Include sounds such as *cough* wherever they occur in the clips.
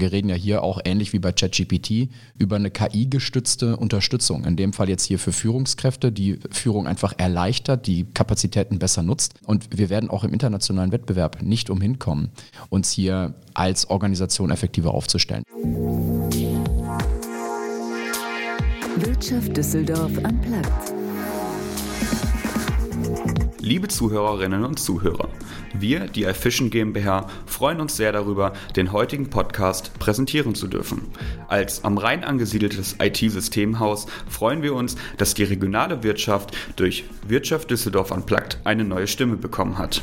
Wir reden ja hier auch ähnlich wie bei ChatGPT über eine KI-gestützte Unterstützung. In dem Fall jetzt hier für Führungskräfte, die Führung einfach erleichtert, die Kapazitäten besser nutzt. Und wir werden auch im internationalen Wettbewerb nicht umhin kommen, uns hier als Organisation effektiver aufzustellen. Wirtschaft Düsseldorf am Platz. Liebe Zuhörerinnen und Zuhörer, wir, die iFishing GmbH, freuen uns sehr darüber, den heutigen Podcast präsentieren zu dürfen. Als am Rhein angesiedeltes IT-Systemhaus freuen wir uns, dass die regionale Wirtschaft durch Wirtschaft Düsseldorf Unplugged eine neue Stimme bekommen hat.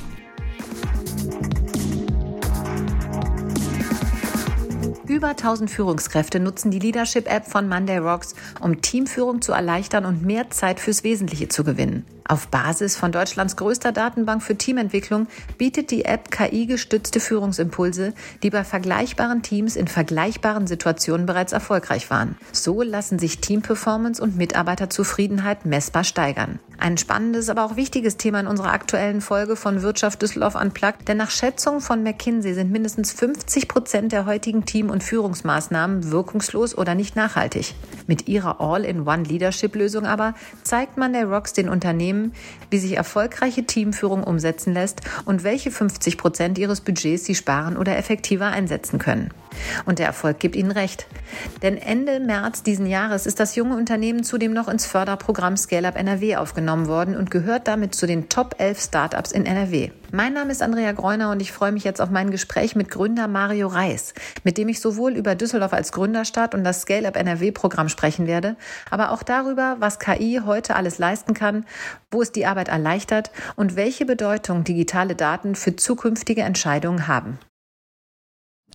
Über 1000 Führungskräfte nutzen die Leadership-App von Monday Rocks, um Teamführung zu erleichtern und mehr Zeit fürs Wesentliche zu gewinnen. Auf Basis von Deutschlands größter Datenbank für Teamentwicklung bietet die App KI-gestützte Führungsimpulse, die bei vergleichbaren Teams in vergleichbaren Situationen bereits erfolgreich waren. So lassen sich Teamperformance und Mitarbeiterzufriedenheit messbar steigern. Ein spannendes, aber auch wichtiges Thema in unserer aktuellen Folge von Wirtschaft Düsseldorf Unplugged, denn nach Schätzungen von McKinsey sind mindestens 50 Prozent der heutigen Team- und Führungsmaßnahmen wirkungslos oder nicht nachhaltig. Mit ihrer All-in-One-Leadership-Lösung aber zeigt man der Rocks den Unternehmen, wie sich erfolgreiche Teamführung umsetzen lässt und welche 50 Prozent ihres Budgets sie sparen oder effektiver einsetzen können. Und der Erfolg gibt ihnen recht. Denn Ende März diesen Jahres ist das junge Unternehmen zudem noch ins Förderprogramm Scale Up NRW aufgenommen worden und gehört damit zu den Top 11 Startups in NRW. Mein Name ist Andrea Greuner und ich freue mich jetzt auf mein Gespräch mit Gründer Mario Reis, mit dem ich sowohl über Düsseldorf als Gründerstadt und das Scale Up NRW Programm sprechen werde, aber auch darüber, was KI heute alles leisten kann, wo es die Arbeit erleichtert und welche Bedeutung digitale Daten für zukünftige Entscheidungen haben.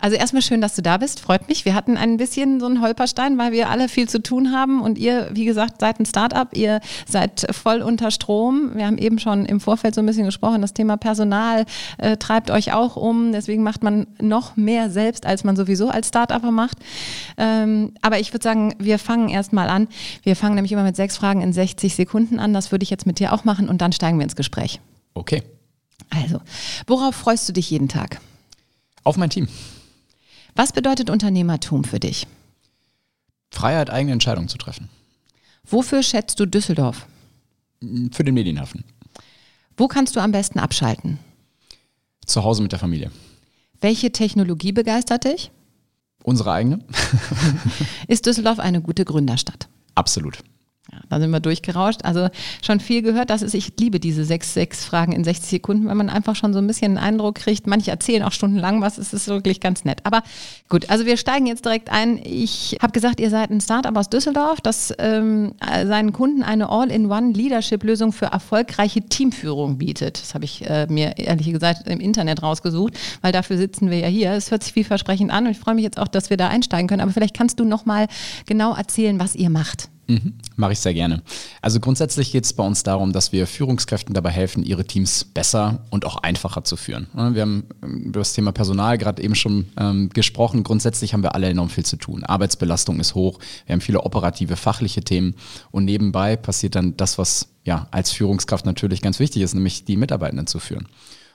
Also erstmal schön, dass du da bist. Freut mich. Wir hatten ein bisschen so einen Holperstein, weil wir alle viel zu tun haben und ihr, wie gesagt, seid ein Startup. Ihr seid voll unter Strom. Wir haben eben schon im Vorfeld so ein bisschen gesprochen. Das Thema Personal äh, treibt euch auch um. Deswegen macht man noch mehr selbst, als man sowieso als Startupper macht. Ähm, aber ich würde sagen, wir fangen erstmal an. Wir fangen nämlich immer mit sechs Fragen in 60 Sekunden an. Das würde ich jetzt mit dir auch machen und dann steigen wir ins Gespräch. Okay. Also, worauf freust du dich jeden Tag? Auf mein Team. Was bedeutet Unternehmertum für dich? Freiheit, eigene Entscheidungen zu treffen. Wofür schätzt du Düsseldorf? Für den Medienhafen. Wo kannst du am besten abschalten? Zu Hause mit der Familie. Welche Technologie begeistert dich? Unsere eigene. *laughs* Ist Düsseldorf eine gute Gründerstadt? Absolut. Ja, da sind wir durchgerauscht. Also schon viel gehört. Das ist, ich liebe diese sechs, sechs Fragen in 60 Sekunden, weil man einfach schon so ein bisschen einen Eindruck kriegt. Manche erzählen auch stundenlang was. Es ist wirklich ganz nett. Aber gut, also wir steigen jetzt direkt ein. Ich habe gesagt, ihr seid ein Startup aus Düsseldorf, das ähm, seinen Kunden eine All-in-One-Leadership-Lösung für erfolgreiche Teamführung bietet. Das habe ich äh, mir ehrlich gesagt im Internet rausgesucht, weil dafür sitzen wir ja hier. Es hört sich vielversprechend an und ich freue mich jetzt auch, dass wir da einsteigen können. Aber vielleicht kannst du noch mal genau erzählen, was ihr macht. Mhm, Mache ich sehr gerne. Also grundsätzlich geht es bei uns darum, dass wir Führungskräften dabei helfen, ihre Teams besser und auch einfacher zu führen. Wir haben ähm, über das Thema Personal gerade eben schon ähm, gesprochen. Grundsätzlich haben wir alle enorm viel zu tun. Arbeitsbelastung ist hoch. Wir haben viele operative, fachliche Themen. Und nebenbei passiert dann das, was ja als Führungskraft natürlich ganz wichtig ist, nämlich die Mitarbeitenden zu führen.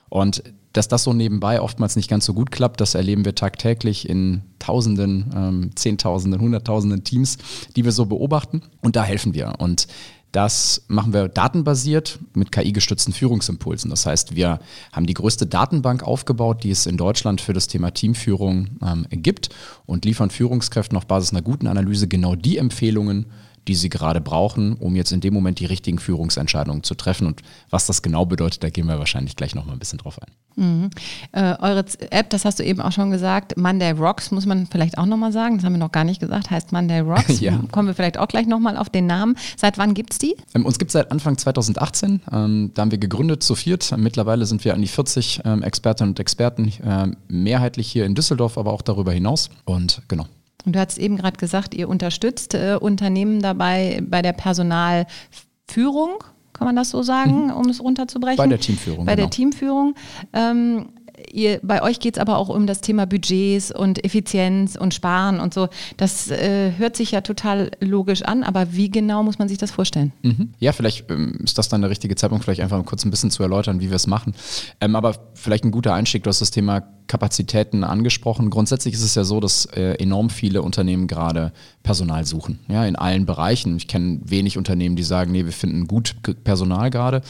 Und dass das so nebenbei oftmals nicht ganz so gut klappt, das erleben wir tagtäglich in Tausenden, ähm, Zehntausenden, Hunderttausenden Teams, die wir so beobachten. Und da helfen wir. Und das machen wir datenbasiert mit KI-gestützten Führungsimpulsen. Das heißt, wir haben die größte Datenbank aufgebaut, die es in Deutschland für das Thema Teamführung ähm, gibt und liefern Führungskräften auf Basis einer guten Analyse genau die Empfehlungen, die sie gerade brauchen, um jetzt in dem Moment die richtigen Führungsentscheidungen zu treffen. Und was das genau bedeutet, da gehen wir wahrscheinlich gleich nochmal ein bisschen drauf ein. Mhm. Äh, eure App, das hast du eben auch schon gesagt, Monday Rocks, muss man vielleicht auch nochmal sagen, das haben wir noch gar nicht gesagt, heißt Monday Rocks. *laughs* ja. Kommen wir vielleicht auch gleich nochmal auf den Namen. Seit wann gibt es die? Ähm, uns gibt es seit Anfang 2018. Ähm, da haben wir gegründet zu viert. Mittlerweile sind wir an die 40 ähm, Expertinnen und Experten, äh, mehrheitlich hier in Düsseldorf, aber auch darüber hinaus. Und genau. Und du hast eben gerade gesagt, ihr unterstützt äh, Unternehmen dabei bei der Personalführung, kann man das so sagen, mhm. um es runterzubrechen? Bei der Teamführung. Bei genau. der Teamführung. Ähm, ihr, bei euch geht es aber auch um das Thema Budgets und Effizienz und Sparen und so. Das äh, hört sich ja total logisch an, aber wie genau muss man sich das vorstellen? Mhm. Ja, vielleicht ähm, ist das dann der richtige Zeitpunkt, vielleicht einfach kurz ein bisschen zu erläutern, wie wir es machen. Ähm, aber vielleicht ein guter Einstieg, du hast das Thema Kapazitäten angesprochen. Grundsätzlich ist es ja so, dass äh, enorm viele Unternehmen gerade Personal suchen, ja, in allen Bereichen. Ich kenne wenig Unternehmen, die sagen, nee, wir finden gut Personal gerade.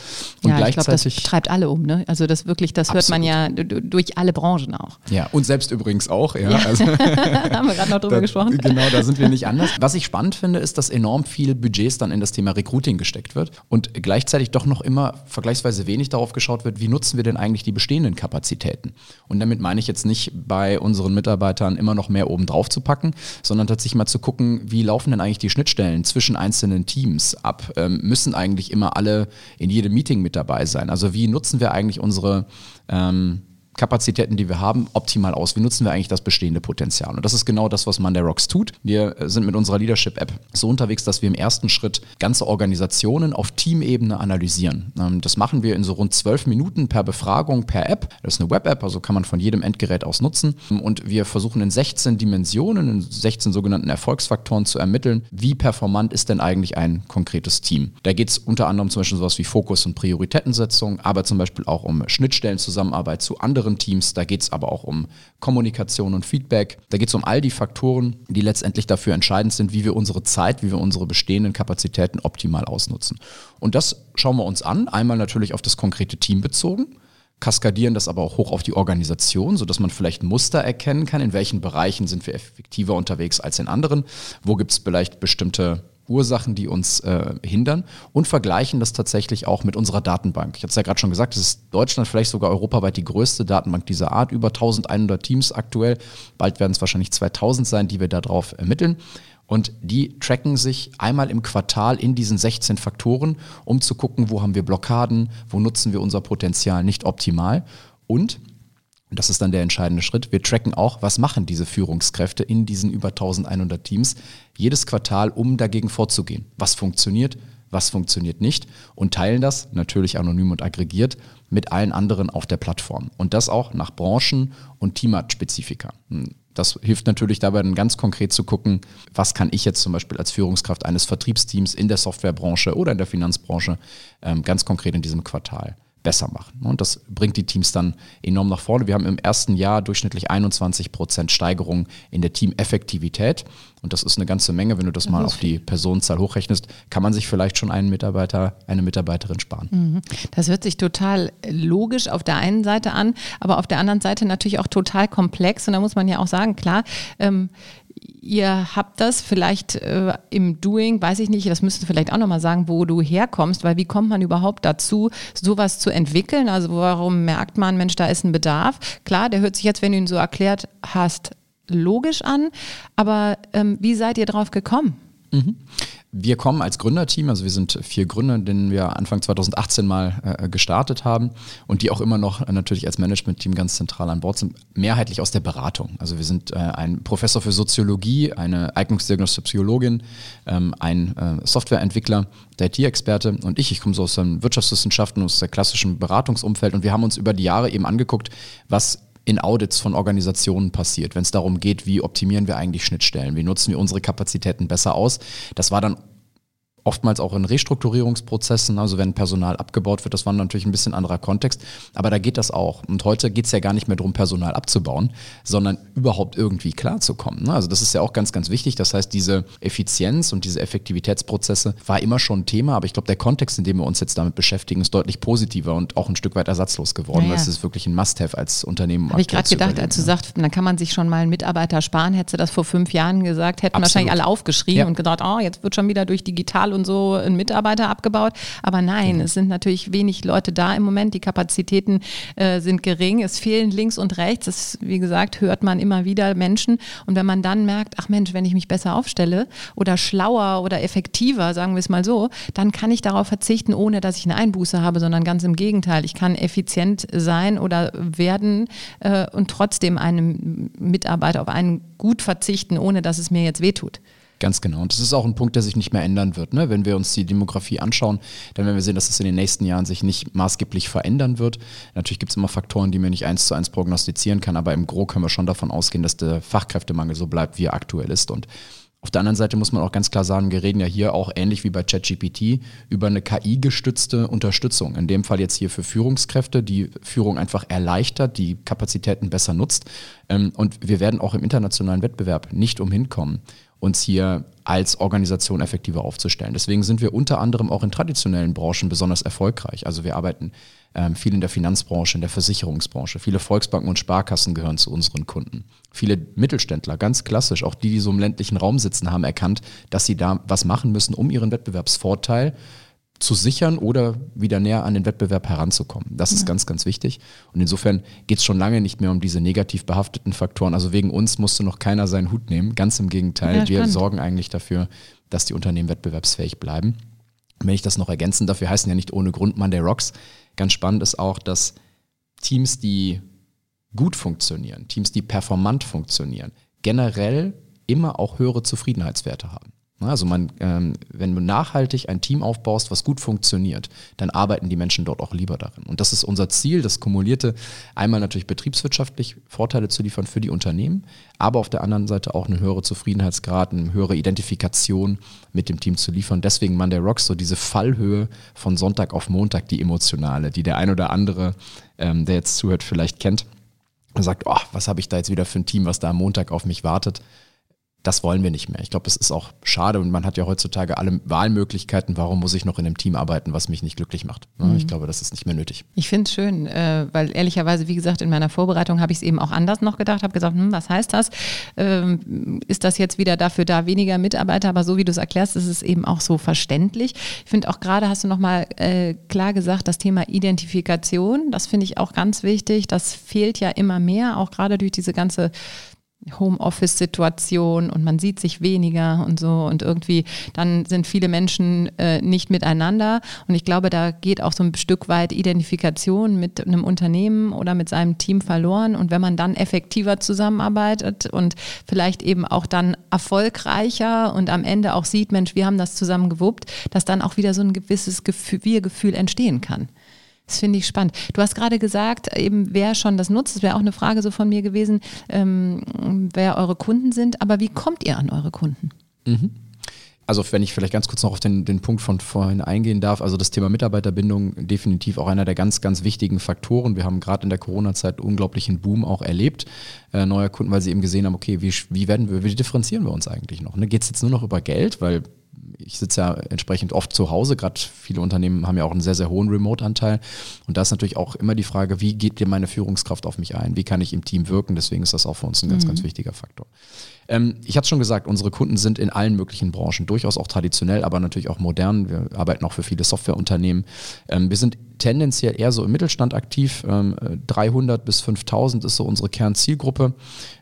Und ja, gleichzeitig ich glaub, das treibt alle um, ne? Also das wirklich, das absolut. hört man ja durch alle Branchen auch. Ja, und selbst übrigens auch, ja. ja. Also, *laughs* haben wir gerade noch drüber da, gesprochen. Genau, da sind wir nicht anders. Was ich spannend finde, ist, dass enorm viel Budgets dann in das Thema Recruiting gesteckt wird und gleichzeitig doch noch immer vergleichsweise wenig darauf geschaut wird, wie nutzen wir denn eigentlich die bestehenden Kapazitäten. Und damit meine ich jetzt nicht bei unseren Mitarbeitern immer noch mehr oben drauf zu packen, sondern tatsächlich mal zu gucken, wie laufen denn eigentlich die Schnittstellen zwischen einzelnen Teams ab? Ähm, müssen eigentlich immer alle in jedem Meeting mit dabei sein? Also wie nutzen wir eigentlich unsere ähm, Kapazitäten, die wir haben, optimal aus? Wie nutzen wir eigentlich das bestehende Potenzial? Und das ist genau das, was Monday Rocks tut. Wir sind mit unserer Leadership-App so unterwegs, dass wir im ersten Schritt ganze Organisationen auf Teamebene analysieren. Ähm, das machen wir in so rund zwölf Minuten per Befragung, per App. Das ist eine Web-App, also kann man von jedem Endgerät aus nutzen. Und wir versuchen in 16 Dimensionen, in 16 sogenannten Erfolgsfaktoren zu ermitteln, wie performant ist denn eigentlich ein konkretes Team. Da geht es unter anderem zum Beispiel sowas wie Fokus und Prioritätensetzung, aber zum Beispiel auch um Schnittstellenzusammenarbeit zu anderen anderen Teams. Da geht es aber auch um Kommunikation und Feedback. Da geht es um all die Faktoren, die letztendlich dafür entscheidend sind, wie wir unsere Zeit, wie wir unsere bestehenden Kapazitäten optimal ausnutzen. Und das schauen wir uns an. Einmal natürlich auf das konkrete Team bezogen kaskadieren das aber auch hoch auf die Organisation, sodass man vielleicht Muster erkennen kann, in welchen Bereichen sind wir effektiver unterwegs als in anderen, wo gibt es vielleicht bestimmte Ursachen, die uns äh, hindern und vergleichen das tatsächlich auch mit unserer Datenbank. Ich hatte es ja gerade schon gesagt, es ist Deutschland vielleicht sogar europaweit die größte Datenbank dieser Art, über 1100 Teams aktuell. Bald werden es wahrscheinlich 2000 sein, die wir darauf ermitteln. Und die tracken sich einmal im Quartal in diesen 16 Faktoren, um zu gucken, wo haben wir Blockaden, wo nutzen wir unser Potenzial nicht optimal. Und und das ist dann der entscheidende Schritt. Wir tracken auch, was machen diese Führungskräfte in diesen über 1100 Teams jedes Quartal, um dagegen vorzugehen. Was funktioniert, was funktioniert nicht und teilen das natürlich anonym und aggregiert mit allen anderen auf der Plattform. Und das auch nach Branchen und Teamart-Spezifika. Hm, das hilft natürlich dabei dann ganz konkret zu gucken, was kann ich jetzt zum Beispiel als Führungskraft eines Vertriebsteams in der Softwarebranche oder in der Finanzbranche ähm, ganz konkret in diesem Quartal besser machen. Und das bringt die Teams dann enorm nach vorne. Wir haben im ersten Jahr durchschnittlich 21 Prozent Steigerung in der Teameffektivität. Und das ist eine ganze Menge. Wenn du das, das mal auf die Personenzahl hochrechnest, kann man sich vielleicht schon einen Mitarbeiter, eine Mitarbeiterin sparen. Mhm. Das hört sich total logisch auf der einen Seite an, aber auf der anderen Seite natürlich auch total komplex. Und da muss man ja auch sagen, klar, ähm, ihr habt das vielleicht äh, im Doing, weiß ich nicht, das müsstest du vielleicht auch nochmal sagen, wo du herkommst, weil wie kommt man überhaupt dazu, sowas zu entwickeln? Also warum merkt man, Mensch, da ist ein Bedarf? Klar, der hört sich jetzt, wenn du ihn so erklärt hast, logisch an, aber ähm, wie seid ihr drauf gekommen? Mhm. Wir kommen als Gründerteam, also wir sind vier Gründer, den wir Anfang 2018 mal äh, gestartet haben und die auch immer noch äh, natürlich als Managementteam ganz zentral an Bord sind, mehrheitlich aus der Beratung. Also wir sind äh, ein Professor für Soziologie, eine eignungsdiagnostische Psychologin, ähm, ein äh, Softwareentwickler, der IT-Experte und ich. Ich komme so aus den Wirtschaftswissenschaften, aus der klassischen Beratungsumfeld und wir haben uns über die Jahre eben angeguckt, was in Audits von Organisationen passiert, wenn es darum geht, wie optimieren wir eigentlich Schnittstellen, wie nutzen wir unsere Kapazitäten besser aus. Das war dann oftmals auch in Restrukturierungsprozessen, also wenn Personal abgebaut wird, das war natürlich ein bisschen anderer Kontext, aber da geht das auch. Und heute geht es ja gar nicht mehr darum, Personal abzubauen, sondern überhaupt irgendwie klarzukommen. Ne? Also das ist ja auch ganz, ganz wichtig. Das heißt, diese Effizienz und diese Effektivitätsprozesse war immer schon ein Thema, aber ich glaube, der Kontext, in dem wir uns jetzt damit beschäftigen, ist deutlich positiver und auch ein Stück weit ersatzlos geworden, ja, weil es ist wirklich ein Must-Have als Unternehmen. Habe ich gerade gedacht, als du sagst, dann kann man sich schon mal einen Mitarbeiter sparen, hättest du das vor fünf Jahren gesagt, hätten Absolut. wahrscheinlich alle aufgeschrien ja. und gedacht, oh, jetzt wird schon wieder durch digital und so ein Mitarbeiter abgebaut. Aber nein, mhm. es sind natürlich wenig Leute da im Moment. Die Kapazitäten äh, sind gering. Es fehlen links und rechts. Das, wie gesagt, hört man immer wieder Menschen. Und wenn man dann merkt, ach Mensch, wenn ich mich besser aufstelle oder schlauer oder effektiver, sagen wir es mal so, dann kann ich darauf verzichten, ohne dass ich eine Einbuße habe, sondern ganz im Gegenteil. Ich kann effizient sein oder werden äh, und trotzdem einem Mitarbeiter auf einen gut verzichten, ohne dass es mir jetzt wehtut. Ganz genau. Und das ist auch ein Punkt, der sich nicht mehr ändern wird. Ne? Wenn wir uns die Demografie anschauen, dann werden wir sehen, dass es in den nächsten Jahren sich nicht maßgeblich verändern wird. Natürlich gibt es immer Faktoren, die man nicht eins zu eins prognostizieren kann, aber im Gro können wir schon davon ausgehen, dass der Fachkräftemangel so bleibt, wie er aktuell ist. Und Auf der anderen Seite muss man auch ganz klar sagen, wir reden ja hier auch ähnlich wie bei ChatGPT über eine KI-gestützte Unterstützung. In dem Fall jetzt hier für Führungskräfte, die Führung einfach erleichtert, die Kapazitäten besser nutzt. Ähm, und wir werden auch im internationalen Wettbewerb nicht umhin kommen, uns hier als Organisation effektiver aufzustellen. Deswegen sind wir unter anderem auch in traditionellen Branchen besonders erfolgreich. Also wir arbeiten ähm, viel in der Finanzbranche, in der Versicherungsbranche. Viele Volksbanken und Sparkassen gehören zu unseren Kunden. Viele Mittelständler, ganz klassisch, auch die, die so im ländlichen Raum sitzen, haben erkannt, dass sie da was machen müssen, um ihren Wettbewerbsvorteil zu sichern oder wieder näher an den Wettbewerb heranzukommen. Das ist ganz, ganz wichtig. Und insofern geht es schon lange nicht mehr um diese negativ behafteten Faktoren. Also wegen uns musste noch keiner seinen Hut nehmen. Ganz im Gegenteil. Ja, Wir sorgen eigentlich dafür, dass die Unternehmen wettbewerbsfähig bleiben. Und wenn ich das noch ergänzen darf, wir heißen ja nicht ohne Grund Monday Rocks. Ganz spannend ist auch, dass Teams, die gut funktionieren, Teams, die performant funktionieren, generell immer auch höhere Zufriedenheitswerte haben. Also man, ähm, wenn du nachhaltig ein Team aufbaust, was gut funktioniert, dann arbeiten die Menschen dort auch lieber darin. Und das ist unser Ziel, das kumulierte, einmal natürlich betriebswirtschaftlich Vorteile zu liefern für die Unternehmen, aber auf der anderen Seite auch eine höhere Zufriedenheitsgrad, eine höhere Identifikation mit dem Team zu liefern. Deswegen Monday Rocks, so diese Fallhöhe von Sonntag auf Montag, die emotionale, die der ein oder andere, ähm, der jetzt zuhört, vielleicht kennt und sagt, oh, was habe ich da jetzt wieder für ein Team, was da am Montag auf mich wartet. Das wollen wir nicht mehr. Ich glaube, das ist auch schade und man hat ja heutzutage alle Wahlmöglichkeiten. Warum muss ich noch in einem Team arbeiten, was mich nicht glücklich macht? Ne? Ich glaube, das ist nicht mehr nötig. Ich finde es schön, äh, weil ehrlicherweise, wie gesagt, in meiner Vorbereitung habe ich es eben auch anders noch gedacht, habe gesagt, hm, was heißt das? Ähm, ist das jetzt wieder dafür da, weniger Mitarbeiter? Aber so wie du es erklärst, ist es eben auch so verständlich. Ich finde auch gerade, hast du nochmal äh, klar gesagt, das Thema Identifikation, das finde ich auch ganz wichtig. Das fehlt ja immer mehr, auch gerade durch diese ganze Homeoffice-Situation und man sieht sich weniger und so. Und irgendwie dann sind viele Menschen äh, nicht miteinander. Und ich glaube, da geht auch so ein Stück weit Identifikation mit einem Unternehmen oder mit seinem Team verloren. Und wenn man dann effektiver zusammenarbeitet und vielleicht eben auch dann erfolgreicher und am Ende auch sieht, Mensch, wir haben das zusammen gewuppt, dass dann auch wieder so ein gewisses Gefühl, Wir-Gefühl entstehen kann. Das finde ich spannend. Du hast gerade gesagt, eben wer schon das nutzt, das wäre auch eine Frage so von mir gewesen, ähm, wer eure Kunden sind, aber wie kommt ihr an eure Kunden? Also wenn ich vielleicht ganz kurz noch auf den, den Punkt von vorhin eingehen darf, also das Thema Mitarbeiterbindung definitiv auch einer der ganz, ganz wichtigen Faktoren. Wir haben gerade in der Corona-Zeit unglaublichen Boom auch erlebt, äh, neuer Kunden, weil sie eben gesehen haben, okay, wie, wie werden wir, wie differenzieren wir uns eigentlich noch? Ne? Geht es jetzt nur noch über Geld, weil ich sitze ja entsprechend oft zu Hause, gerade viele Unternehmen haben ja auch einen sehr, sehr hohen Remote-Anteil. Und da ist natürlich auch immer die Frage, wie geht dir meine Führungskraft auf mich ein? Wie kann ich im Team wirken? Deswegen ist das auch für uns ein ganz, ganz wichtiger Faktor. Ähm, ich hatte schon gesagt, unsere Kunden sind in allen möglichen Branchen, durchaus auch traditionell, aber natürlich auch modern. Wir arbeiten auch für viele Softwareunternehmen. Ähm, wir sind tendenziell eher so im Mittelstand aktiv. Ähm, 300 bis 5000 ist so unsere Kernzielgruppe.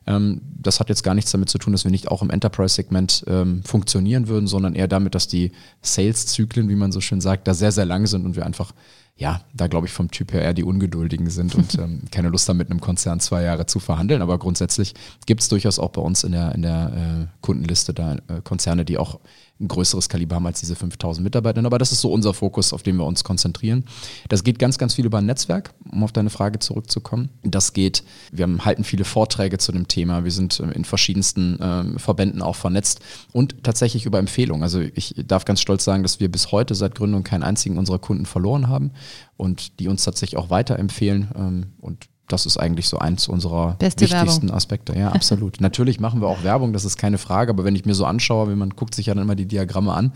Ähm, das hat jetzt gar nichts damit zu tun, dass wir nicht auch im Enterprise-Segment ähm, funktionieren würden, sondern eher damit, dass die Sales-Zyklen, wie man so schön sagt, da sehr, sehr lang sind und wir einfach ja, da glaube ich vom Typ her eher die Ungeduldigen sind und *laughs* ähm, keine Lust haben, mit einem Konzern zwei Jahre zu verhandeln. Aber grundsätzlich gibt es durchaus auch bei uns in der, in der äh, Kundenliste da äh, Konzerne, die auch ein größeres Kaliber haben als diese 5000 Mitarbeiter. Aber das ist so unser Fokus, auf den wir uns konzentrieren. Das geht ganz, ganz viel über ein Netzwerk, um auf deine Frage zurückzukommen. Das geht, wir haben, halten viele Vorträge zu dem Thema. Wir sind äh, in verschiedensten ähm, Verbänden auch vernetzt und tatsächlich über Empfehlungen. Also ich darf ganz stolz sagen, dass wir bis heute seit Gründung keinen einzigen unserer Kunden verloren haben und die uns tatsächlich auch weiterempfehlen. Ähm, und das ist eigentlich so eins unserer Beste wichtigsten Werbung. Aspekte. Ja, *laughs* absolut. Natürlich machen wir auch Werbung, das ist keine Frage, aber wenn ich mir so anschaue, wie man guckt sich ja dann immer die Diagramme an,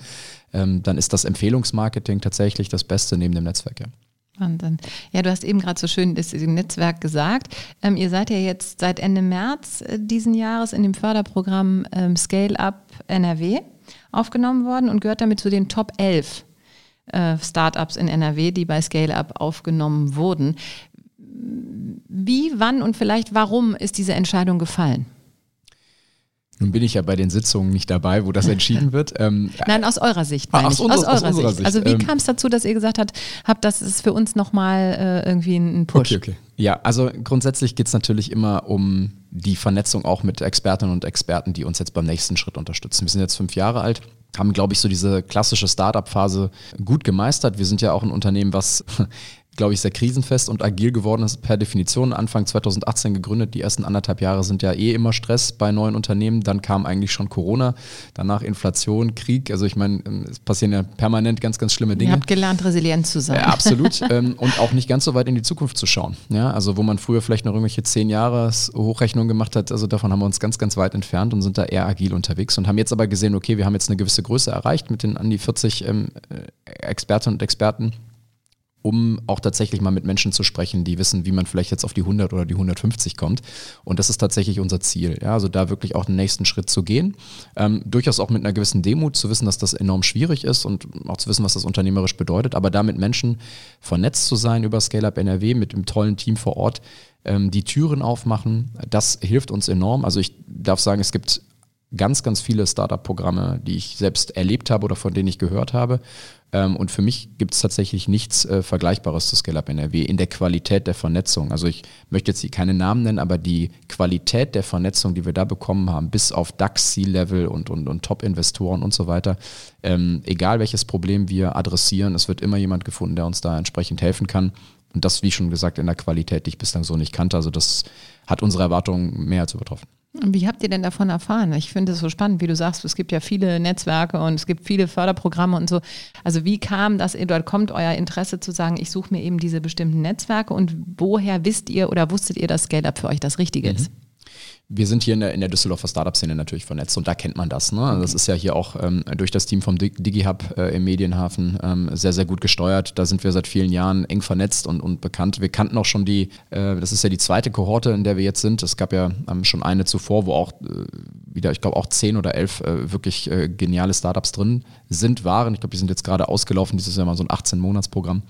ähm, dann ist das Empfehlungsmarketing tatsächlich das Beste neben dem Netzwerk. Ja. Wahnsinn. Ja, du hast eben gerade so schön das Netzwerk gesagt. Ähm, ihr seid ja jetzt seit Ende März äh, diesen Jahres in dem Förderprogramm ähm, Scale Up NRW aufgenommen worden und gehört damit zu den Top 11 äh, Startups in NRW, die bei Scale Up aufgenommen wurden. Wie, wann und vielleicht warum ist diese Entscheidung gefallen? Nun bin ich ja bei den Sitzungen nicht dabei, wo das entschieden *laughs* wird. Ähm, Nein, aus eurer Sicht. Ah, aus unser- aus, aus eurer unserer Sicht. Sicht. Also wie Ähm, kam es dazu, dass ihr gesagt habt, habt, das ist für uns nochmal äh, irgendwie ein Push? Okay, okay. Ja, also grundsätzlich geht es natürlich immer um die Vernetzung auch mit Expertinnen und Experten, die uns jetzt beim nächsten Schritt unterstützen. Wir sind jetzt fünf Jahre alt, haben, glaube ich, so diese klassische Startup-Phase gut gemeistert. Wir sind ja auch ein Unternehmen, was glaube ich, sehr krisenfest und agil geworden ist per Definition. Anfang 2018 gegründet. Die ersten anderthalb Jahre sind ja eh immer Stress bei neuen Unternehmen. Dann kam eigentlich schon Corona, danach Inflation, Krieg. Also ich meine, ähm, es passieren ja permanent ganz, ganz schlimme Dinge. Ihr habt gelernt, resilient zu sein. Ja, absolut. *laughs* ähm, und auch nicht ganz so weit in die Zukunft zu schauen. Ja, also wo man früher vielleicht noch irgendwelche zehn Jahre Hochrechnungen gemacht hat, also davon haben wir uns ganz, ganz weit entfernt und sind da eher agil unterwegs und haben jetzt aber gesehen, okay, wir haben jetzt eine gewisse Größe erreicht mit den an die 40 ähm, äh, Expertinnen und Experten um auch tatsächlich mal mit Menschen zu sprechen, die wissen, wie man vielleicht jetzt auf die 100 oder die 150 kommt. Und das ist tatsächlich unser Ziel. Ja, also da wirklich auch den nächsten Schritt zu gehen. Ähm, durchaus auch mit einer gewissen Demut zu wissen, dass das enorm schwierig ist und auch zu wissen, was das unternehmerisch bedeutet. Aber da mit Menschen vernetzt zu sein über Scale-Up NRW, mit dem tollen Team vor Ort, ähm, die Türen aufmachen, das hilft uns enorm. Also ich darf sagen, es gibt ganz, ganz viele Startup-Programme, die ich selbst erlebt habe oder von denen ich gehört habe. Ähm, und für mich gibt es tatsächlich nichts äh, Vergleichbares zu ScaleUp NRW in der Qualität der Vernetzung. Also ich möchte jetzt hier keine Namen nennen, aber die Qualität der Vernetzung, die wir da bekommen haben, bis auf DAX, C-Level und, und, und Top-Investoren und so weiter, ähm, egal welches Problem wir adressieren, es wird immer jemand gefunden, der uns da entsprechend helfen kann. Und das, wie schon gesagt, in der Qualität, die ich bislang so nicht kannte. Also das hat unsere Erwartungen mehr als übertroffen. Wie habt ihr denn davon erfahren? Ich finde es so spannend, wie du sagst, es gibt ja viele Netzwerke und es gibt viele Förderprogramme und so. Also wie kam das, dort kommt euer Interesse zu sagen, ich suche mir eben diese bestimmten Netzwerke und woher wisst ihr oder wusstet ihr, dass Scale-Up für euch das Richtige mhm. ist? Wir sind hier in der, in der Düsseldorfer Startup-Szene natürlich vernetzt und da kennt man das. Ne? Also das ist ja hier auch ähm, durch das Team vom DigiHub äh, im Medienhafen ähm, sehr, sehr gut gesteuert. Da sind wir seit vielen Jahren eng vernetzt und, und bekannt. Wir kannten auch schon die, äh, das ist ja die zweite Kohorte, in der wir jetzt sind. Es gab ja ähm, schon eine zuvor, wo auch äh, wieder, ich glaube auch zehn oder elf äh, wirklich äh, geniale Startups drin sind, waren. Ich glaube, die sind jetzt gerade ausgelaufen. Dieses Jahr mal so ein 18-Monats-Programm.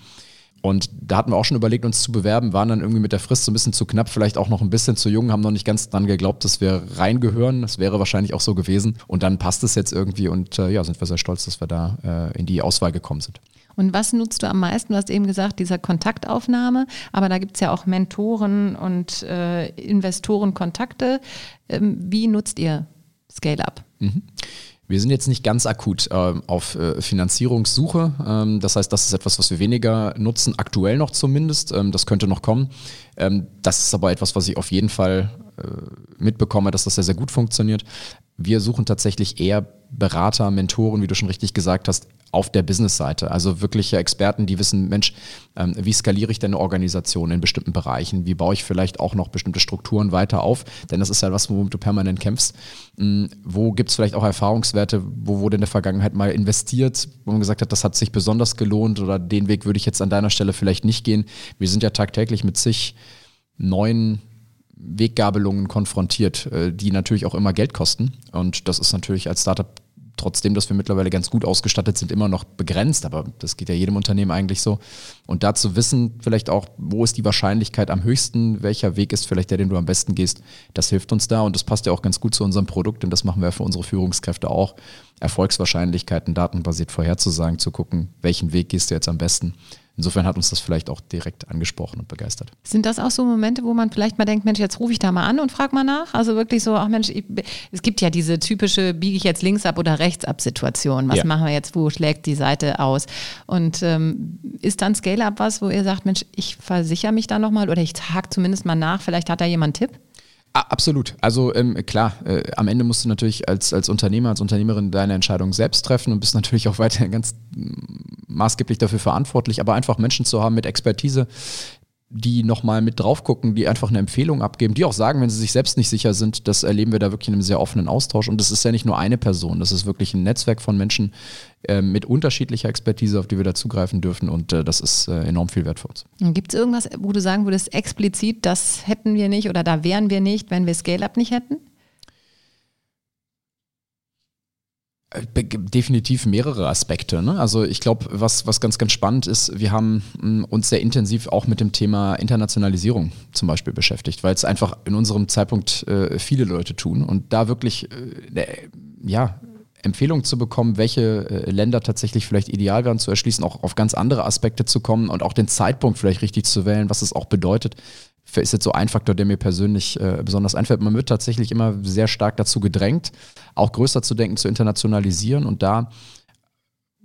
Und da hatten wir auch schon überlegt, uns zu bewerben, waren dann irgendwie mit der Frist so ein bisschen zu knapp, vielleicht auch noch ein bisschen zu jung, haben noch nicht ganz dran geglaubt, dass wir reingehören. Das wäre wahrscheinlich auch so gewesen. Und dann passt es jetzt irgendwie und äh, ja, sind wir sehr stolz, dass wir da äh, in die Auswahl gekommen sind. Und was nutzt du am meisten? Du hast eben gesagt, dieser Kontaktaufnahme, aber da gibt es ja auch Mentoren und äh, Investorenkontakte. Ähm, wie nutzt ihr Scale-Up? Mhm. Wir sind jetzt nicht ganz akut äh, auf äh, Finanzierungssuche. Ähm, das heißt, das ist etwas, was wir weniger nutzen, aktuell noch zumindest. Ähm, das könnte noch kommen. Ähm, das ist aber etwas, was ich auf jeden Fall äh, mitbekomme, dass das sehr, sehr gut funktioniert. Wir suchen tatsächlich eher Berater, Mentoren, wie du schon richtig gesagt hast, auf der Business-Seite. Also wirkliche Experten, die wissen, Mensch, ähm, wie skaliere ich denn eine Organisation in bestimmten Bereichen? Wie baue ich vielleicht auch noch bestimmte Strukturen weiter auf? Denn das ist ja was, womit du permanent kämpfst. Ähm, wo gibt es vielleicht auch Erfahrungswerte? Wo wurde in der Vergangenheit mal investiert, wo man gesagt hat, das hat sich besonders gelohnt oder den Weg würde ich jetzt an deiner Stelle vielleicht nicht gehen? Wir sind ja tagtäglich mit zig neuen Weggabelungen konfrontiert, äh, die natürlich auch immer Geld kosten. Und das ist natürlich als Startup trotzdem, dass wir mittlerweile ganz gut ausgestattet sind, immer noch begrenzt. Aber das geht ja jedem Unternehmen eigentlich so. Und da zu wissen, vielleicht auch, wo ist die Wahrscheinlichkeit am höchsten, welcher Weg ist vielleicht der, den du am besten gehst, das hilft uns da. Und das passt ja auch ganz gut zu unserem Produkt. Und das machen wir für unsere Führungskräfte auch. Erfolgswahrscheinlichkeiten datenbasiert vorherzusagen, zu gucken, welchen Weg gehst du jetzt am besten. Insofern hat uns das vielleicht auch direkt angesprochen und begeistert. Sind das auch so Momente, wo man vielleicht mal denkt, Mensch, jetzt rufe ich da mal an und frage mal nach? Also wirklich so, ach Mensch, ich, es gibt ja diese typische, biege ich jetzt links ab oder rechts ab Situation. Was ja. machen wir jetzt, wo schlägt die Seite aus? Und ähm, ist dann Scale-Up was, wo ihr sagt, Mensch, ich versichere mich da nochmal oder ich hake zumindest mal nach, vielleicht hat da jemand einen Tipp? Absolut. Also ähm, klar, äh, am Ende musst du natürlich als, als Unternehmer, als Unternehmerin deine Entscheidung selbst treffen und bist *laughs* natürlich auch weiterhin ganz maßgeblich dafür verantwortlich, aber einfach Menschen zu haben mit Expertise, die nochmal mit drauf gucken, die einfach eine Empfehlung abgeben, die auch sagen, wenn sie sich selbst nicht sicher sind, das erleben wir da wirklich in einem sehr offenen Austausch. Und das ist ja nicht nur eine Person, das ist wirklich ein Netzwerk von Menschen äh, mit unterschiedlicher Expertise, auf die wir da zugreifen dürfen. Und äh, das ist äh, enorm viel wert für uns. Gibt es irgendwas, wo du sagen würdest, explizit, das hätten wir nicht oder da wären wir nicht, wenn wir Scale-Up nicht hätten? Äh, definitiv mehrere Aspekte. Ne? Also ich glaube, was, was ganz, ganz spannend ist, wir haben mm, uns sehr intensiv auch mit dem Thema Internationalisierung zum Beispiel beschäftigt, weil es einfach in unserem Zeitpunkt äh, viele Leute tun und da wirklich äh, ja, Empfehlungen zu bekommen, welche äh, Länder tatsächlich vielleicht ideal wären zu erschließen, auch auf ganz andere Aspekte zu kommen und auch den Zeitpunkt vielleicht richtig zu wählen, was es auch bedeutet, ist jetzt so ein Faktor, der mir persönlich äh, besonders einfällt. Man wird tatsächlich immer sehr stark dazu gedrängt, auch größer zu denken, zu internationalisieren. Und da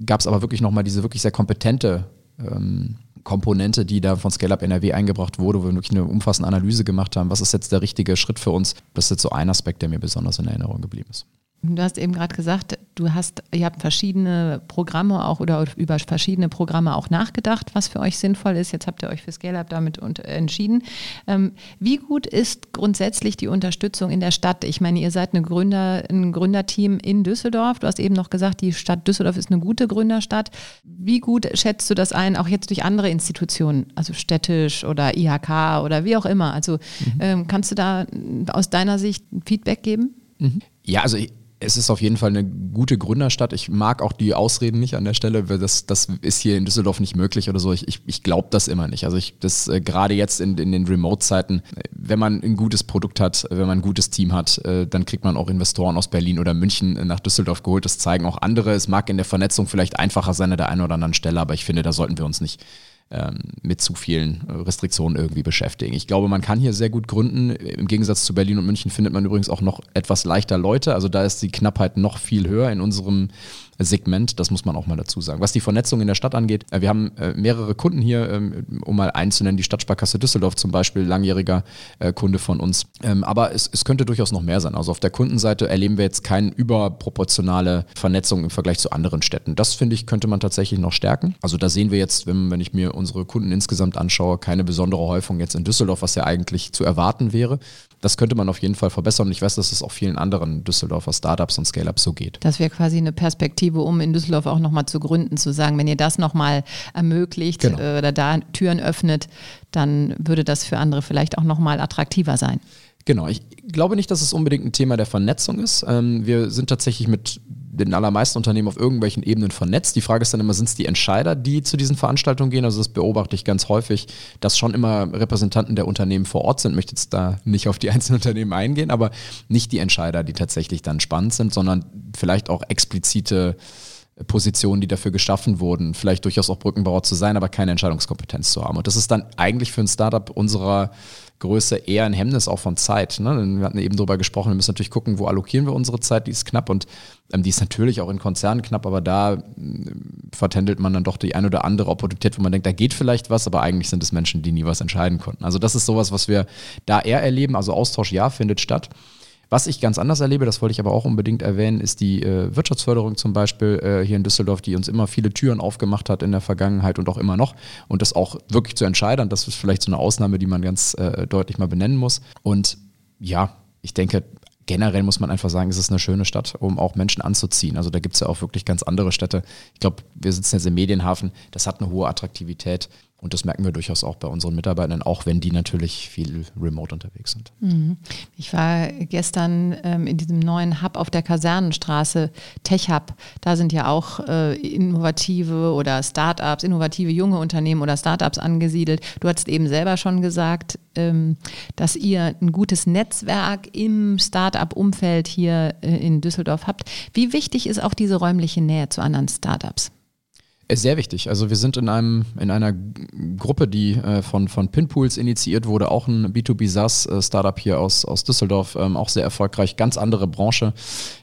gab es aber wirklich nochmal diese wirklich sehr kompetente ähm, Komponente, die da von ScaleUp NRW eingebracht wurde, wo wir wirklich eine umfassende Analyse gemacht haben. Was ist jetzt der richtige Schritt für uns? Das ist jetzt so ein Aspekt, der mir besonders in Erinnerung geblieben ist. Du hast eben gerade gesagt, du hast, ihr habt verschiedene Programme auch oder über verschiedene Programme auch nachgedacht, was für euch sinnvoll ist. Jetzt habt ihr euch für ScaleUp damit entschieden. Ähm, wie gut ist grundsätzlich die Unterstützung in der Stadt? Ich meine, ihr seid eine Gründer, ein Gründerteam in Düsseldorf. Du hast eben noch gesagt, die Stadt Düsseldorf ist eine gute Gründerstadt. Wie gut schätzt du das ein, auch jetzt durch andere Institutionen, also städtisch oder IHK oder wie auch immer? Also mhm. ähm, kannst du da aus deiner Sicht Feedback geben? Mhm. Ja, also ich es ist auf jeden Fall eine gute Gründerstadt. Ich mag auch die Ausreden nicht an der Stelle, weil das, das ist hier in Düsseldorf nicht möglich oder so. Ich, ich, ich glaube das immer nicht. Also ich, das äh, gerade jetzt in, in den Remote-Zeiten, wenn man ein gutes Produkt hat, wenn man ein gutes Team hat, äh, dann kriegt man auch Investoren aus Berlin oder München nach Düsseldorf geholt. Das zeigen auch andere. Es mag in der Vernetzung vielleicht einfacher sein an der einen oder anderen Stelle, aber ich finde, da sollten wir uns nicht mit zu vielen äh, Restriktionen irgendwie beschäftigen. Ich glaube, man kann hier sehr gut gründen. Im Gegensatz zu Berlin und München findet man übrigens auch noch etwas leichter Leute. Also da ist die Knappheit noch viel höher in unserem Segment, das muss man auch mal dazu sagen. Was die Vernetzung in der Stadt angeht, äh, wir haben äh, mehrere Kunden hier, ähm, um mal einen zu nennen, die Stadtsparkasse Düsseldorf zum Beispiel, langjähriger äh, Kunde von uns. Ähm, aber es, es könnte durchaus noch mehr sein. Also auf der Kundenseite erleben wir jetzt keine überproportionale Vernetzung im Vergleich zu anderen Städten. Das finde ich, könnte man tatsächlich noch stärken. Also da sehen wir jetzt, wenn, wenn ich mir unsere Kunden insgesamt anschaue, keine besondere Häufung jetzt in Düsseldorf, was ja eigentlich zu erwarten wäre. Das könnte man auf jeden Fall verbessern und ich weiß, dass es auch vielen anderen Düsseldorfer Startups und Scale-Ups so geht. Das wäre quasi eine Perspektive, um in Düsseldorf auch nochmal zu gründen, zu sagen, wenn ihr das nochmal ermöglicht genau. äh, oder da Türen öffnet, dann würde das für andere vielleicht auch nochmal attraktiver sein. Genau, ich glaube nicht, dass es unbedingt ein Thema der Vernetzung ist. Ähm, wir sind tatsächlich mit den allermeisten Unternehmen auf irgendwelchen Ebenen vernetzt. Die Frage ist dann immer, sind es die Entscheider, die zu diesen Veranstaltungen gehen? Also das beobachte ich ganz häufig, dass schon immer Repräsentanten der Unternehmen vor Ort sind. Ich möchte jetzt da nicht auf die *laughs* einzelnen Unternehmen eingehen, aber nicht die Entscheider, die tatsächlich dann spannend sind, sondern vielleicht auch explizite Positionen, die dafür geschaffen wurden, vielleicht durchaus auch Brückenbauer zu sein, aber keine Entscheidungskompetenz zu haben. Und das ist dann eigentlich für ein Startup unserer Größe eher ein Hemmnis auch von Zeit. Ne? Wir hatten eben darüber gesprochen, wir müssen natürlich gucken, wo allokieren wir unsere Zeit, die ist knapp und ähm, die ist natürlich auch in Konzernen knapp, aber da äh, vertändelt man dann doch die ein oder andere Opportunität, wo man denkt, da geht vielleicht was, aber eigentlich sind es Menschen, die nie was entscheiden konnten. Also das ist sowas, was wir da eher erleben. Also Austausch ja findet statt. Was ich ganz anders erlebe, das wollte ich aber auch unbedingt erwähnen, ist die äh, Wirtschaftsförderung zum Beispiel äh, hier in Düsseldorf, die uns immer viele Türen aufgemacht hat in der Vergangenheit und auch immer noch. Und das auch wirklich zu entscheiden, das ist vielleicht so eine Ausnahme, die man ganz äh, deutlich mal benennen muss. Und ja, ich denke, generell muss man einfach sagen, es ist eine schöne Stadt, um auch Menschen anzuziehen. Also da gibt es ja auch wirklich ganz andere Städte. Ich glaube, wir sitzen jetzt im Medienhafen, das hat eine hohe Attraktivität. Und das merken wir durchaus auch bei unseren Mitarbeitern, auch wenn die natürlich viel remote unterwegs sind. Mhm. Ich war gestern ähm, in diesem neuen Hub auf der Kasernenstraße, Tech Hub. Da sind ja auch äh, innovative oder Startups, innovative junge Unternehmen oder Startups angesiedelt. Du hast eben selber schon gesagt, ähm, dass ihr ein gutes Netzwerk im Startup-Umfeld hier äh, in Düsseldorf habt. Wie wichtig ist auch diese räumliche Nähe zu anderen Startups? Sehr wichtig. Also wir sind in einem in einer Gruppe, die äh, von, von Pinpools initiiert wurde, auch ein B2B SaaS äh, hier aus, aus Düsseldorf, ähm, auch sehr erfolgreich, ganz andere Branche,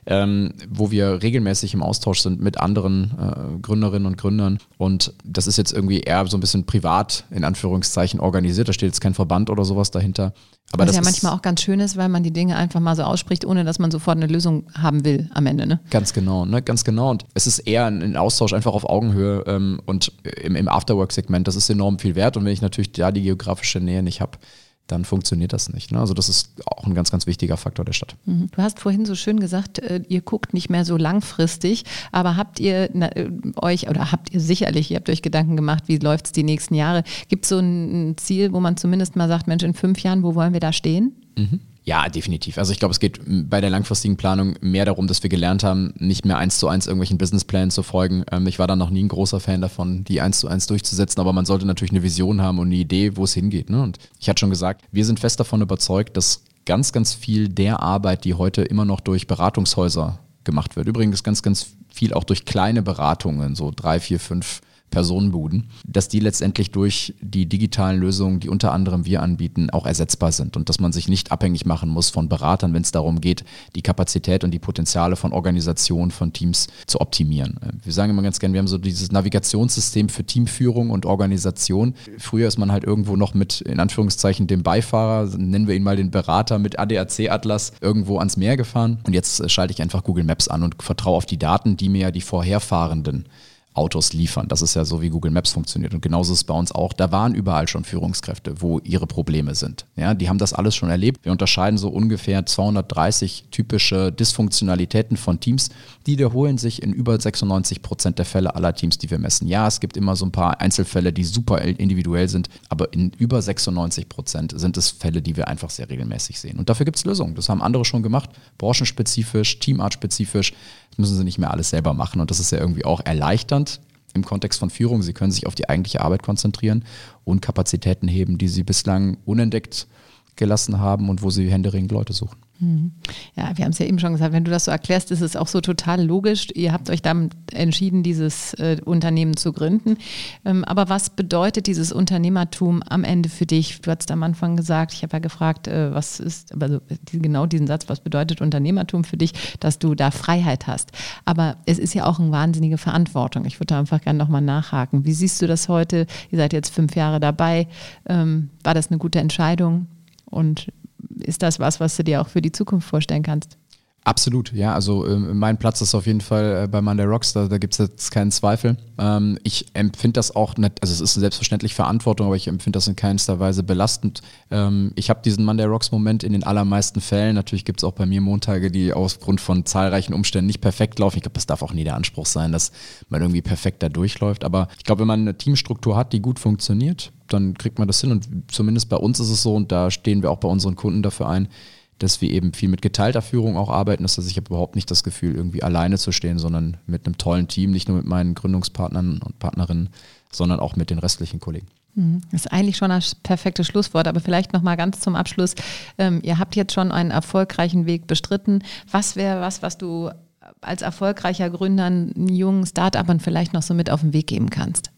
ähm, wo wir regelmäßig im Austausch sind mit anderen äh, Gründerinnen und Gründern. Und das ist jetzt irgendwie eher so ein bisschen privat in Anführungszeichen organisiert. Da steht jetzt kein Verband oder sowas dahinter. Aber Was das ja manchmal auch ganz schön ist, weil man die Dinge einfach mal so ausspricht, ohne dass man sofort eine Lösung haben will am Ende. Ne? Ganz genau, ne? ganz genau. Und es ist eher ein Austausch einfach auf Augenhöhe ähm, und im, im Afterwork-Segment, das ist enorm viel wert. Und wenn ich natürlich da die geografische Nähe nicht habe, dann funktioniert das nicht. Ne? Also das ist auch ein ganz, ganz wichtiger Faktor der Stadt. Mhm. Du hast vorhin so schön gesagt, äh, ihr guckt nicht mehr so langfristig, aber habt ihr äh, euch oder habt ihr sicherlich, ihr habt euch Gedanken gemacht, wie läuft es die nächsten Jahre? Gibt es so ein Ziel, wo man zumindest mal sagt, Mensch, in fünf Jahren, wo wollen wir da stehen? Mhm. Ja, definitiv. Also ich glaube, es geht bei der langfristigen Planung mehr darum, dass wir gelernt haben, nicht mehr eins zu eins irgendwelchen Businessplänen zu folgen. Ähm, ich war da noch nie ein großer Fan davon, die eins zu eins durchzusetzen, aber man sollte natürlich eine Vision haben und eine Idee, wo es hingeht. Ne? Und ich hatte schon gesagt, wir sind fest davon überzeugt, dass ganz, ganz viel der Arbeit, die heute immer noch durch Beratungshäuser gemacht wird, übrigens ganz, ganz viel auch durch kleine Beratungen, so drei, vier, fünf Personenbuden, dass die letztendlich durch die digitalen Lösungen, die unter anderem wir anbieten, auch ersetzbar sind und dass man sich nicht abhängig machen muss von Beratern, wenn es darum geht, die Kapazität und die Potenziale von Organisationen, von Teams zu optimieren. Wir sagen immer ganz gerne, wir haben so dieses Navigationssystem für Teamführung und Organisation. Früher ist man halt irgendwo noch mit, in Anführungszeichen, dem Beifahrer, nennen wir ihn mal den Berater mit ADAC-Atlas, irgendwo ans Meer gefahren und jetzt schalte ich einfach Google Maps an und vertraue auf die Daten, die mir ja die Vorherfahrenden Autos liefern. Das ist ja so, wie Google Maps funktioniert. Und genauso ist es bei uns auch. Da waren überall schon Führungskräfte, wo ihre Probleme sind. Ja, die haben das alles schon erlebt. Wir unterscheiden so ungefähr 230 typische Dysfunktionalitäten von Teams. Die wiederholen sich in über 96 Prozent der Fälle aller Teams, die wir messen. Ja, es gibt immer so ein paar Einzelfälle, die super individuell sind, aber in über 96 Prozent sind es Fälle, die wir einfach sehr regelmäßig sehen. Und dafür gibt es Lösungen. Das haben andere schon gemacht, branchenspezifisch, teamartspezifisch. Das müssen sie nicht mehr alles selber machen. Und das ist ja irgendwie auch erleichternd im Kontext von Führung. Sie können sich auf die eigentliche Arbeit konzentrieren und Kapazitäten heben, die sie bislang unentdeckt gelassen haben und wo sie händeringend Leute suchen. Mhm. Ja, wir haben es ja eben schon gesagt, wenn du das so erklärst, ist es auch so total logisch. Ihr habt euch dann entschieden, dieses äh, Unternehmen zu gründen. Ähm, aber was bedeutet dieses Unternehmertum am Ende für dich? Du hast am Anfang gesagt, ich habe ja gefragt, äh, was ist, also genau diesen Satz, was bedeutet Unternehmertum für dich, dass du da Freiheit hast. Aber es ist ja auch eine wahnsinnige Verantwortung. Ich würde da einfach gerne nochmal nachhaken. Wie siehst du das heute? Ihr seid jetzt fünf Jahre dabei. Ähm, war das eine gute Entscheidung? Und ist das was, was du dir auch für die Zukunft vorstellen kannst? Absolut, ja. Also ähm, mein Platz ist auf jeden Fall äh, bei Monday Rocks, da, da gibt es jetzt keinen Zweifel. Ähm, ich empfinde das auch nicht, also es ist selbstverständlich Verantwortung, aber ich empfinde das in keinster Weise belastend. Ähm, ich habe diesen Monday Rocks Moment in den allermeisten Fällen. Natürlich gibt es auch bei mir Montage, die aufgrund von zahlreichen Umständen nicht perfekt laufen. Ich glaube, das darf auch nie der Anspruch sein, dass man irgendwie perfekt da durchläuft. Aber ich glaube, wenn man eine Teamstruktur hat, die gut funktioniert, dann kriegt man das hin. Und zumindest bei uns ist es so, und da stehen wir auch bei unseren Kunden dafür ein, dass wir eben viel mit geteilter Führung auch arbeiten. Das heißt, ich habe überhaupt nicht das Gefühl, irgendwie alleine zu stehen, sondern mit einem tollen Team, nicht nur mit meinen Gründungspartnern und Partnerinnen, sondern auch mit den restlichen Kollegen. Mhm. Das ist eigentlich schon das perfekte Schlusswort, aber vielleicht noch mal ganz zum Abschluss. Ähm, ihr habt jetzt schon einen erfolgreichen Weg bestritten. Was wäre was, was du als erfolgreicher Gründer jungen Start-upern vielleicht noch so mit auf den Weg geben kannst?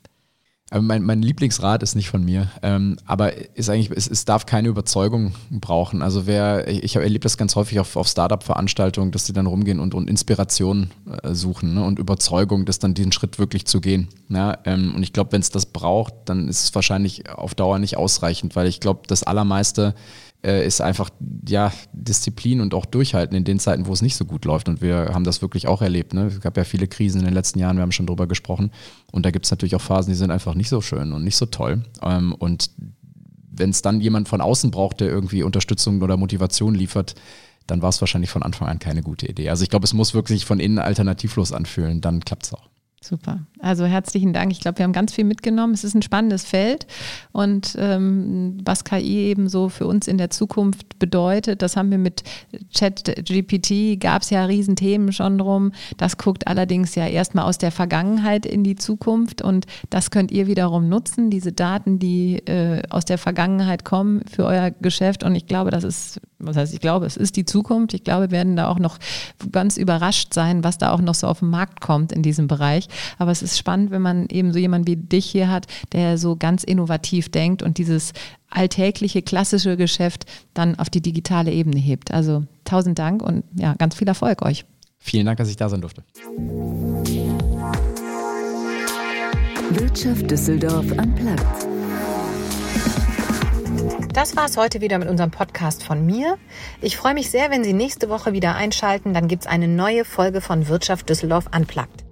Mein, mein Lieblingsrat ist nicht von mir, ähm, aber ist eigentlich, es, es darf keine Überzeugung brauchen. Also wer, ich erlebe das ganz häufig auf, auf Startup-Veranstaltungen, dass die dann rumgehen und, und Inspiration äh, suchen ne, und Überzeugung, das dann diesen Schritt wirklich zu gehen. Ja, ähm, und ich glaube, wenn es das braucht, dann ist es wahrscheinlich auf Dauer nicht ausreichend, weil ich glaube, das Allermeiste äh, ist einfach ja Disziplin und auch Durchhalten in den Zeiten, wo es nicht so gut läuft. Und wir haben das wirklich auch erlebt. Ne? Es gab ja viele Krisen in den letzten Jahren, wir haben schon drüber gesprochen. Und da gibt es natürlich auch Phasen, die sind einfach nicht so schön und nicht so toll. Ähm, und wenn es dann jemand von außen braucht, der irgendwie Unterstützung oder Motivation liefert, dann war es wahrscheinlich von Anfang an keine gute Idee. Also ich glaube, es muss wirklich von innen alternativlos anfühlen, dann klappt es auch. Super. Also herzlichen Dank. Ich glaube, wir haben ganz viel mitgenommen. Es ist ein spannendes Feld und ähm, was KI eben so für uns in der Zukunft bedeutet, das haben wir mit ChatGPT, gab es ja Riesenthemen schon drum. Das guckt allerdings ja erstmal aus der Vergangenheit in die Zukunft und das könnt ihr wiederum nutzen, diese Daten, die äh, aus der Vergangenheit kommen für euer Geschäft und ich glaube, das ist, was heißt ich glaube, es ist die Zukunft. Ich glaube, wir werden da auch noch ganz überrascht sein, was da auch noch so auf den Markt kommt in diesem Bereich. Aber es ist spannend, wenn man eben so jemanden wie dich hier hat, der so ganz innovativ denkt und dieses alltägliche, klassische Geschäft dann auf die digitale Ebene hebt. Also tausend Dank und ja, ganz viel Erfolg euch. Vielen Dank, dass ich da sein durfte. Wirtschaft Düsseldorf am Platz. Das war es heute wieder mit unserem Podcast von mir. Ich freue mich sehr, wenn Sie nächste Woche wieder einschalten. Dann gibt es eine neue Folge von Wirtschaft Düsseldorf Unplugged.